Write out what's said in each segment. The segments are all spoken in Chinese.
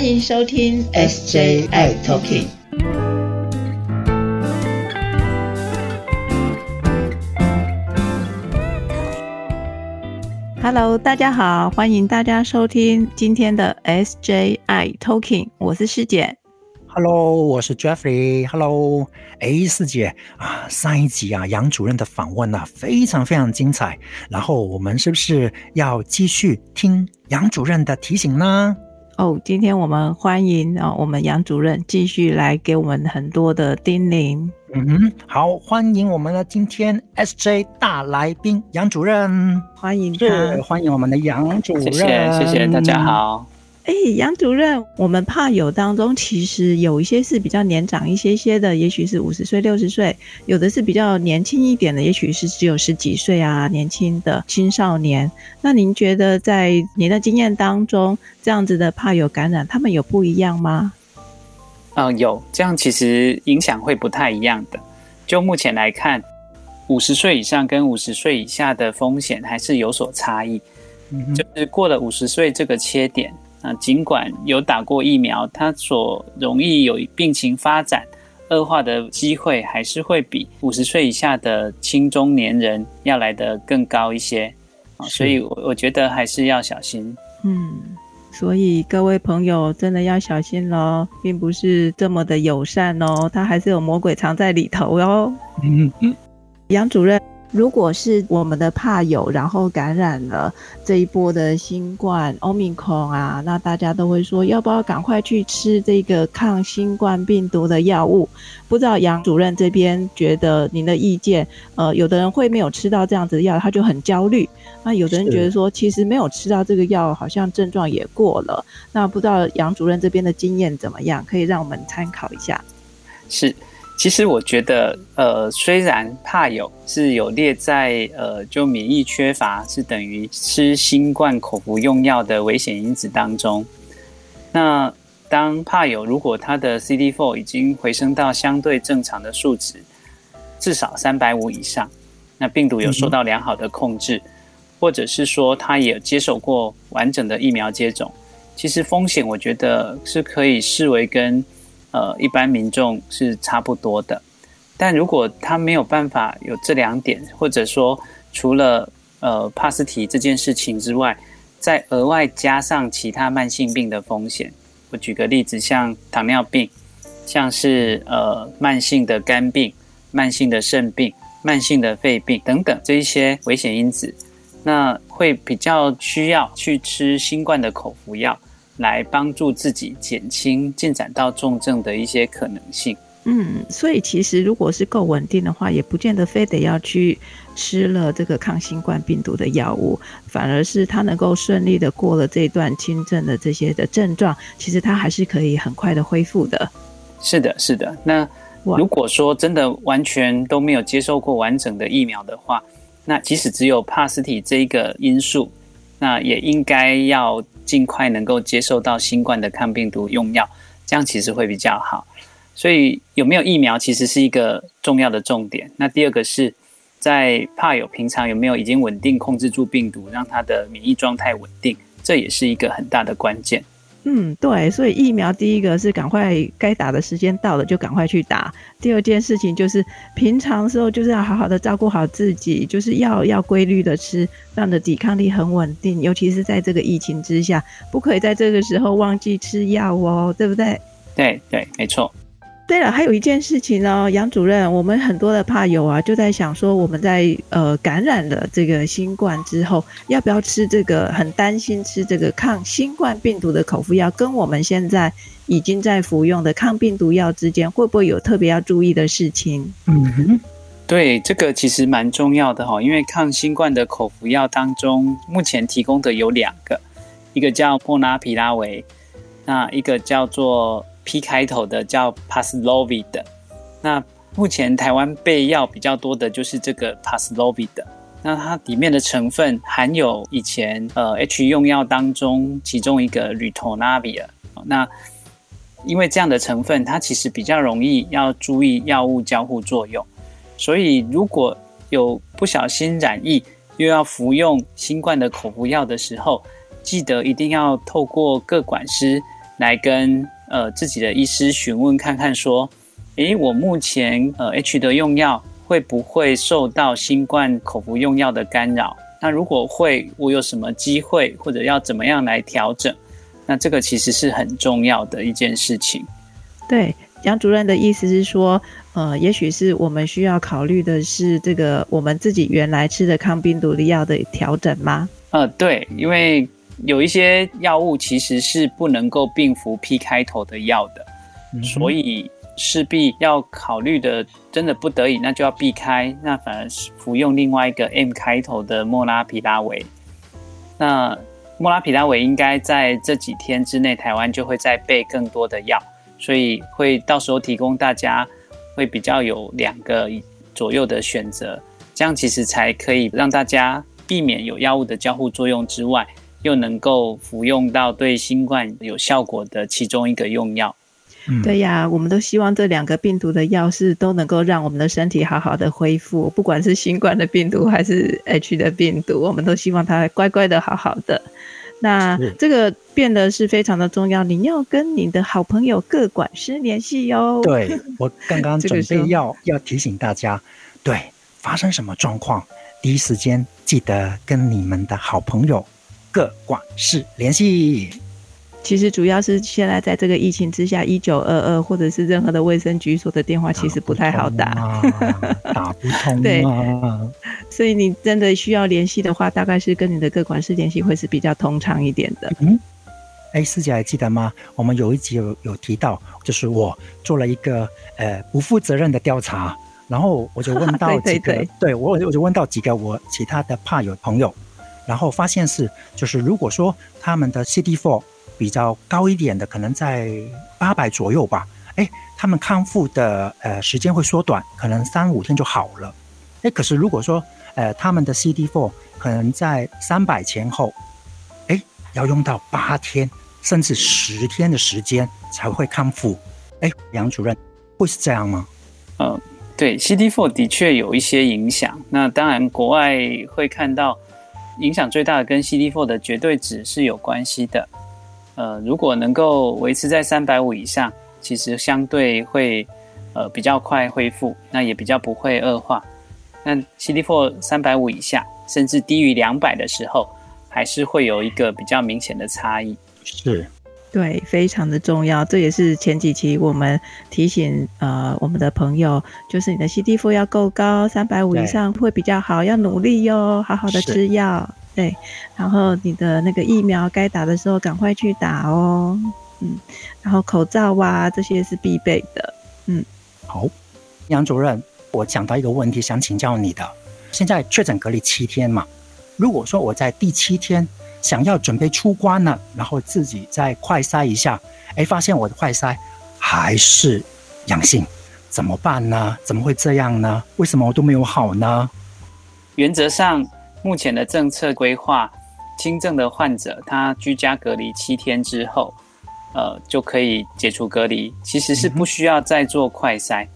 欢迎收听 SJI Talking。Hello，大家好，欢迎大家收听今天的 SJI Talking，我是师姐。Hello，我是 Jeffrey。Hello，哎，四姐啊，上一集啊，杨主任的访问啊，非常非常精彩。然后我们是不是要继续听杨主任的提醒呢？哦，今天我们欢迎啊，我们杨主任继续来给我们很多的叮咛。嗯哼，好，欢迎我们的今天 SJ 大来宾杨主任，欢迎是欢迎我们的杨主任，谢谢谢谢大家好。哎，杨主任，我们怕友当中其实有一些是比较年长一些些的，也许是五十岁、六十岁；有的是比较年轻一点的，也许是只有十几岁啊，年轻的青少年。那您觉得在您的经验当中，这样子的怕友感染，他们有不一样吗？嗯，有，这样其实影响会不太一样的。就目前来看，五十岁以上跟五十岁以下的风险还是有所差异。嗯，就是过了五十岁这个切点。啊，尽管有打过疫苗，他所容易有病情发展恶化的机会，还是会比五十岁以下的青中年人要来的更高一些啊。所以，我我觉得还是要小心。嗯，所以各位朋友真的要小心喽，并不是这么的友善哦，它还是有魔鬼藏在里头哟。嗯嗯，杨主任。如果是我们的怕友，然后感染了这一波的新冠 Omicron 啊，那大家都会说，要不要赶快去吃这个抗新冠病毒的药物？不知道杨主任这边觉得您的意见？呃，有的人会没有吃到这样子的药，他就很焦虑；那有的人觉得说，其实没有吃到这个药，好像症状也过了。那不知道杨主任这边的经验怎么样？可以让我们参考一下。是。其实我觉得，呃，虽然怕有是有列在呃，就免疫缺乏是等于吃新冠口服用药的危险因子当中。那当怕友如果他的 CD4 已经回升到相对正常的数值，至少三百五以上，那病毒有受到良好的控制，或者是说他也接受过完整的疫苗接种，其实风险我觉得是可以视为跟。呃，一般民众是差不多的，但如果他没有办法有这两点，或者说除了呃帕斯提这件事情之外，再额外加上其他慢性病的风险，我举个例子，像糖尿病，像是呃慢性的肝病、慢性的肾病、慢性的肺病等等这一些危险因子，那会比较需要去吃新冠的口服药。来帮助自己减轻进展到重症的一些可能性。嗯，所以其实如果是够稳定的话，也不见得非得要去吃了这个抗新冠病毒的药物，反而是他能够顺利的过了这段轻症的这些的症状，其实他还是可以很快的恢复的。是的，是的。那如果说真的完全都没有接受过完整的疫苗的话，那即使只有帕斯体这一个因素，那也应该要。尽快能够接受到新冠的抗病毒用药，这样其实会比较好。所以有没有疫苗其实是一个重要的重点。那第二个是在怕有平常有没有已经稳定控制住病毒，让他的免疫状态稳定，这也是一个很大的关键。嗯，对，所以疫苗第一个是赶快该打的时间到了就赶快去打。第二件事情就是平常时候就是要好好的照顾好自己，就是要要规律的吃，让的抵抗力很稳定。尤其是在这个疫情之下，不可以在这个时候忘记吃药哦，对不对？对对，没错。对了，还有一件事情呢，杨主任，我们很多的怕友啊，就在想说，我们在呃感染了这个新冠之后，要不要吃这个？很担心吃这个抗新冠病毒的口服药，跟我们现在已经在服用的抗病毒药之间，会不会有特别要注意的事情？嗯哼，对，这个其实蛮重要的哈，因为抗新冠的口服药当中，目前提供的有两个，一个叫莫拉皮拉韦，那一个叫做。P 开头的叫 Paslovid，那目前台湾备药比较多的就是这个 Paslovid，那它里面的成分含有以前呃 H 用药当中其中一个 Ritonavir，那因为这样的成分它其实比较容易要注意药物交互作用，所以如果有不小心染疫又要服用新冠的口服药的时候，记得一定要透过各管师。来跟呃自己的医师询问看看，说，诶，我目前呃 H 的用药会不会受到新冠口服用药的干扰？那如果会，我有什么机会或者要怎么样来调整？那这个其实是很重要的一件事情。对，杨主任的意思是说，呃，也许是我们需要考虑的是这个我们自己原来吃的抗病毒的药的调整吗？呃，对，因为有一些药物其实是不能够并服 P 开头的药的，所以势必要考虑的，真的不得已，那就要避开，那反而是服用另外一个 M 开头的莫拉皮拉韦。那莫拉皮拉韦应该在这几天之内，台湾就会再备更多的药，所以会到时候提供大家会比较有两个左右的选择，这样其实才可以让大家避免有药物的交互作用之外，又能够服用到对新冠有效果的其中一个用药。对呀，我们都希望这两个病毒的药是都能够让我们的身体好好的恢复，不管是新冠的病毒还是 H 的病毒，我们都希望它乖乖的好好的。那这个变得是非常的重要，你要跟你的好朋友各管师联系哟。对我刚刚 准备要要提醒大家，对发生什么状况，第一时间记得跟你们的好朋友各管事联系。其实主要是现在在这个疫情之下，一九二二或者是任何的卫生局所的电话其实不太好打，打不通。对，所以你真的需要联系的话，大概是跟你的各管事联系会是比较通畅一点的。嗯，哎，师姐还记得吗？我们有一集有有提到，就是我做了一个呃不负责任的调查，然后我就问到 几个，对我我就问到几个我其他的怕友朋友，然后发现是就是如果说他们的 CD4。比较高一点的，可能在八百左右吧。哎，他们康复的呃时间会缩短，可能三五天就好了。哎，可是如果说呃他们的 CD4 可能在三百前后，哎，要用到八天甚至十天的时间才会康复。哎，杨主任会是这样吗？嗯，对，CD4 的确有一些影响。那当然，国外会看到影响最大的跟 CD4 的绝对值是有关系的。呃，如果能够维持在三百五以上，其实相对会呃比较快恢复，那也比较不会恶化。那 CD4 三百五以下，甚至低于两百的时候，还是会有一个比较明显的差异。是，对，非常的重要。这也是前几期我们提醒呃我们的朋友，就是你的 CD4 要够高，三百五以上会比较好，要努力哟，好好的吃药。对，然后你的那个疫苗该打的时候赶快去打哦，嗯，然后口罩哇这些是必备的，嗯，好，杨主任，我讲到一个问题想请教你的，现在确诊隔离七天嘛，如果说我在第七天想要准备出关了，然后自己再快筛一下，哎，发现我的快筛还是阳性，怎么办呢？怎么会这样呢？为什么我都没有好呢？原则上。目前的政策规划，轻症的患者他居家隔离七天之后，呃，就可以解除隔离，其实是不需要再做快筛。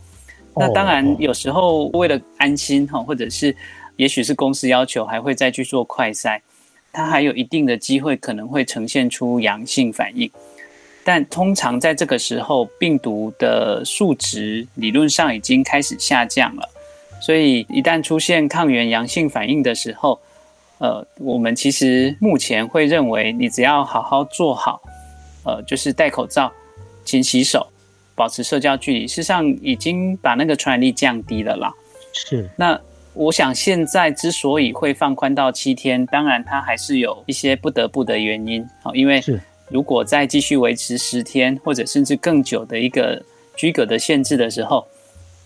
那当然，有时候为了安心哈，或者是也许是公司要求，还会再去做快筛，它还有一定的机会可能会呈现出阳性反应。但通常在这个时候，病毒的数值理论上已经开始下降了。所以，一旦出现抗原阳性反应的时候，呃，我们其实目前会认为，你只要好好做好，呃，就是戴口罩、勤洗手、保持社交距离，事实上已经把那个传染力降低了啦。是。那我想现在之所以会放宽到七天，当然它还是有一些不得不的原因。好，因为如果再继续维持十天或者甚至更久的一个居隔的限制的时候。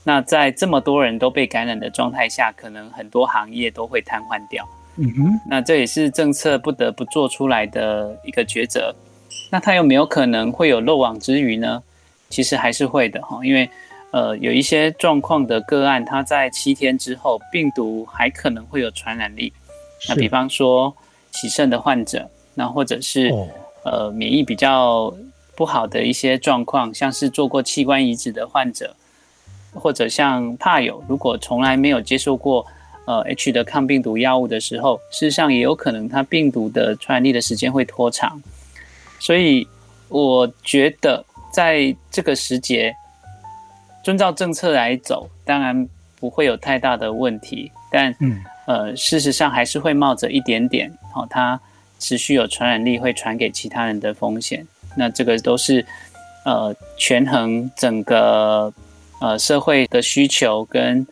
那在这么多人都被感染的状态下，可能很多行业都会瘫痪掉。嗯哼，那这也是政策不得不做出来的一个抉择。那它有没有可能会有漏网之鱼呢？其实还是会的哈，因为呃有一些状况的个案，它在七天之后病毒还可能会有传染力。那比方说洗肾的患者，那或者是呃免疫比较不好的一些状况，像是做过器官移植的患者。或者像怕友，如果从来没有接受过呃 H 的抗病毒药物的时候，事实上也有可能它病毒的传染力的时间会拖长。所以我觉得在这个时节，遵照政策来走，当然不会有太大的问题。但，嗯，呃，事实上还是会冒着一点点，哦，它持续有传染力，会传给其他人的风险。那这个都是，呃，权衡整个呃社会的需求跟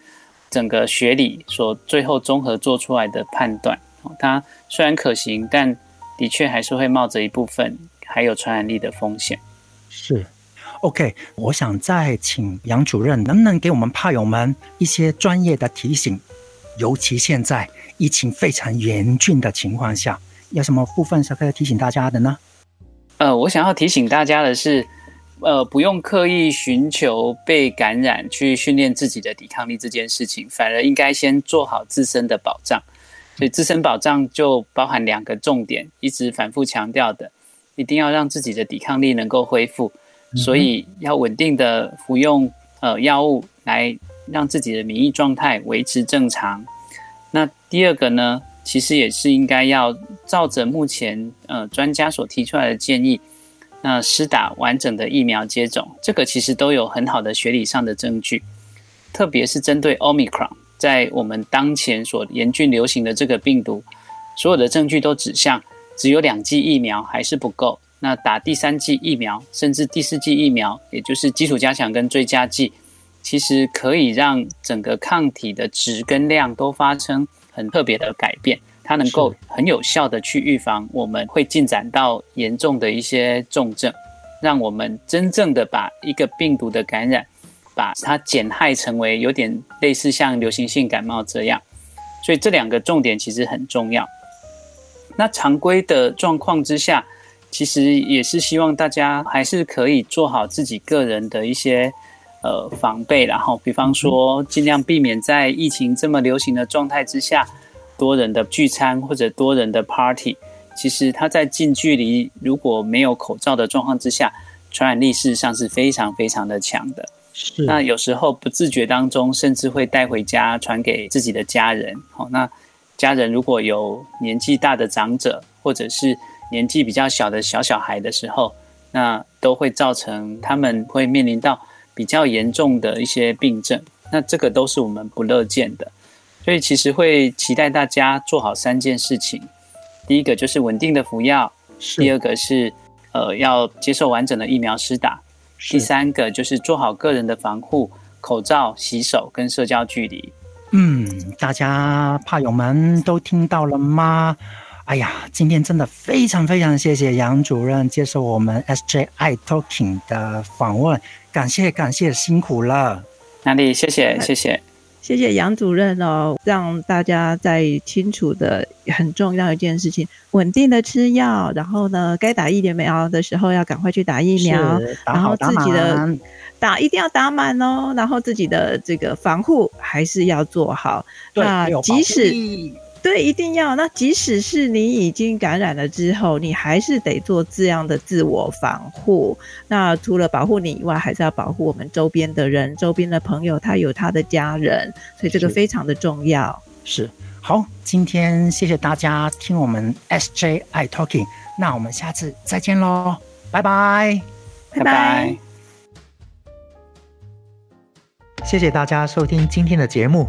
整个学理所最后综合做出来的判断。它虽然可行，但的确还是会冒着一部分还有传染力的风险。是，OK，我想再请杨主任，能不能给我们怕友们一些专业的提醒？尤其现在疫情非常严峻的情况下，有什么部分是可以提醒大家的呢？呃，我想要提醒大家的是，呃，不用刻意寻求被感染去训练自己的抵抗力这件事情，反而应该先做好自身的保障。所以自身保障就包含两个重点，一直反复强调的，一定要让自己的抵抗力能够恢复，所以要稳定的服用呃药物来让自己的免疫状态维持正常。那第二个呢，其实也是应该要照着目前呃专家所提出来的建议，那施打完整的疫苗接种，这个其实都有很好的学理上的证据，特别是针对 Omicron。在我们当前所严峻流行的这个病毒，所有的证据都指向，只有两剂疫苗还是不够。那打第三剂疫苗，甚至第四剂疫苗，也就是基础加强跟追加剂，其实可以让整个抗体的值跟量都发生很特别的改变。它能够很有效的去预防我们会进展到严重的一些重症，让我们真正的把一个病毒的感染。把它减害成为有点类似像流行性感冒这样，所以这两个重点其实很重要。那常规的状况之下，其实也是希望大家还是可以做好自己个人的一些呃防备，然后比方说尽量避免在疫情这么流行的状态之下，多人的聚餐或者多人的 party。其实它在近距离如果没有口罩的状况之下，传染力事实上是非常非常的强的。那有时候不自觉当中，甚至会带回家传给自己的家人。好，那家人如果有年纪大的长者，或者是年纪比较小的小小孩的时候，那都会造成他们会面临到比较严重的一些病症。那这个都是我们不乐见的。所以其实会期待大家做好三件事情：第一个就是稳定的服药；第二个是呃要接受完整的疫苗施打。第三个就是做好个人的防护，口罩、洗手跟社交距离。嗯，大家怕友们都听到了吗？哎呀，今天真的非常非常谢谢杨主任接受我们 SJI Talking 的访问，感谢感谢，辛苦了。哪里？谢谢谢谢。谢谢杨主任哦，让大家在清楚的很重要一件事情，稳定的吃药，然后呢，该打疫苗的时候要赶快去打疫苗，然后自己的打一定要打满哦，然后自己的这个防护还是要做好。那即使。对，一定要。那即使是你已经感染了之后，你还是得做这样的自我防护。那除了保护你以外，还是要保护我们周边的人、周边的朋友，他有他的家人，所以这个非常的重要。是，好，今天谢谢大家听我们 SJI Talking，那我们下次再见喽，拜拜，拜拜。谢谢大家收听今天的节目。